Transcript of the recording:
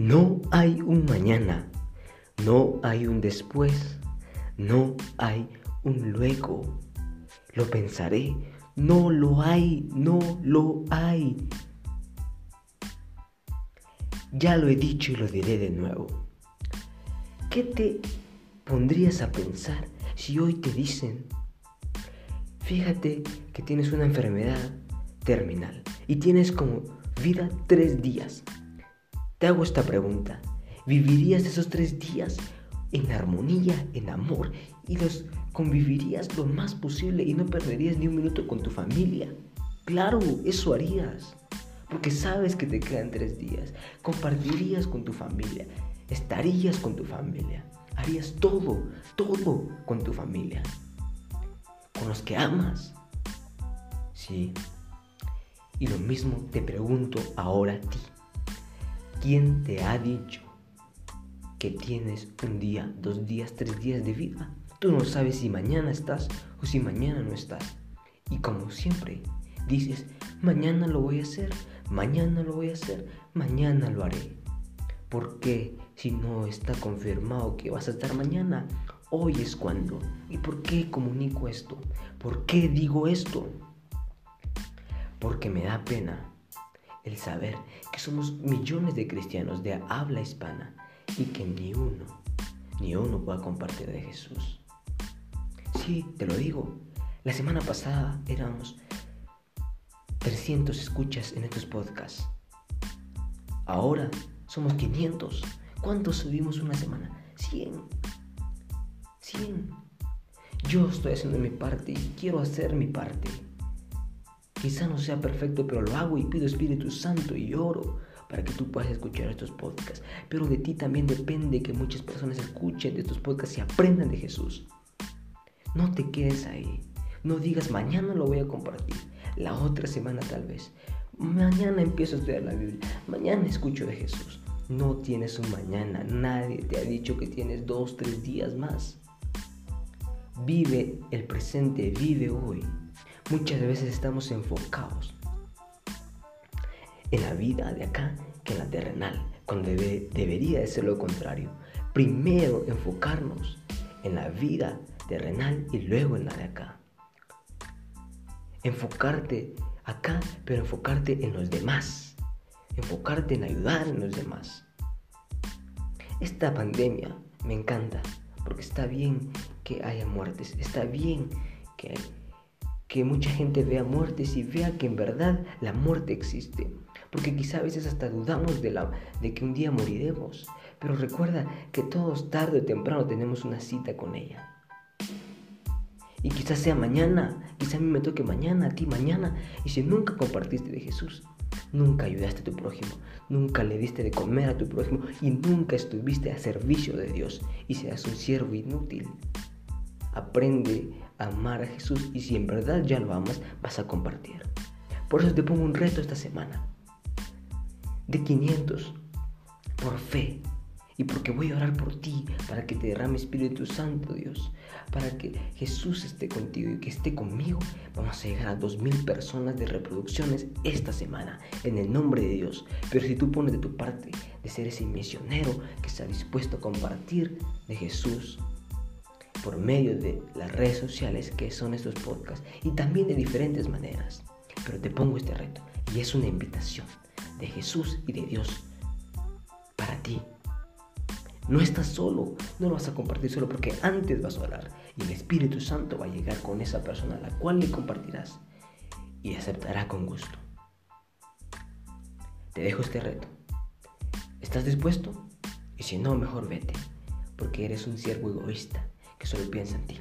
No hay un mañana, no hay un después, no hay un luego. Lo pensaré, no lo hay, no lo hay. Ya lo he dicho y lo diré de nuevo. ¿Qué te pondrías a pensar si hoy te dicen, fíjate que tienes una enfermedad terminal y tienes como vida tres días? Te hago esta pregunta. ¿Vivirías esos tres días en armonía, en amor y los convivirías lo más posible y no perderías ni un minuto con tu familia? Claro, eso harías. Porque sabes que te quedan tres días. Compartirías con tu familia. Estarías con tu familia. Harías todo, todo con tu familia. Con los que amas. Sí. Y lo mismo te pregunto ahora a ti. ¿Quién te ha dicho que tienes un día, dos días, tres días de vida? Tú no sabes si mañana estás o si mañana no estás. Y como siempre, dices, mañana lo voy a hacer, mañana lo voy a hacer, mañana lo haré. ¿Por qué si no está confirmado que vas a estar mañana? Hoy es cuando. ¿Y por qué comunico esto? ¿Por qué digo esto? Porque me da pena el saber que somos millones de cristianos de habla hispana y que ni uno, ni uno pueda compartir de Jesús. Sí, te lo digo, la semana pasada éramos 300 escuchas en estos podcasts. Ahora somos 500. ¿Cuántos subimos una semana? 100. 100. Yo estoy haciendo mi parte y quiero hacer mi parte. Quizá no sea perfecto, pero lo hago y pido Espíritu Santo y oro para que tú puedas escuchar estos podcasts. Pero de ti también depende que muchas personas escuchen de estos podcasts y aprendan de Jesús. No te quedes ahí. No digas mañana lo voy a compartir. La otra semana tal vez. Mañana empiezo a estudiar la Biblia. Mañana escucho de Jesús. No tienes un mañana. Nadie te ha dicho que tienes dos, tres días más. Vive el presente, vive hoy. Muchas veces estamos enfocados en la vida de acá que en la terrenal, cuando debería de ser lo contrario. Primero enfocarnos en la vida terrenal y luego en la de acá. Enfocarte acá, pero enfocarte en los demás. Enfocarte en ayudar a los demás. Esta pandemia me encanta porque está bien que haya muertes, está bien que que mucha gente vea muertes y vea que en verdad la muerte existe. Porque quizá a veces hasta dudamos de, la, de que un día moriremos. Pero recuerda que todos tarde o temprano tenemos una cita con ella. Y quizás sea mañana, quizá a mí me toque mañana, a ti mañana. Y si nunca compartiste de Jesús, nunca ayudaste a tu prójimo, nunca le diste de comer a tu prójimo y nunca estuviste a servicio de Dios y seas un siervo inútil. Aprende amar a Jesús y si en verdad ya lo amas, vas a compartir. Por eso te pongo un reto esta semana. De 500. Por fe. Y porque voy a orar por ti para que te derrame Espíritu Santo, Dios. Para que Jesús esté contigo y que esté conmigo. Vamos a llegar a 2.000 personas de reproducciones esta semana. En el nombre de Dios. Pero si tú pones de tu parte de ser ese misionero que está dispuesto a compartir de Jesús por medio de las redes sociales que son estos podcasts y también de diferentes maneras. Pero te pongo este reto y es una invitación de Jesús y de Dios para ti. No estás solo, no lo vas a compartir solo porque antes vas a orar y el Espíritu Santo va a llegar con esa persona a la cual le compartirás y aceptará con gusto. Te dejo este reto. ¿Estás dispuesto? Y si no, mejor vete, porque eres un siervo egoísta que solo piensa en ti.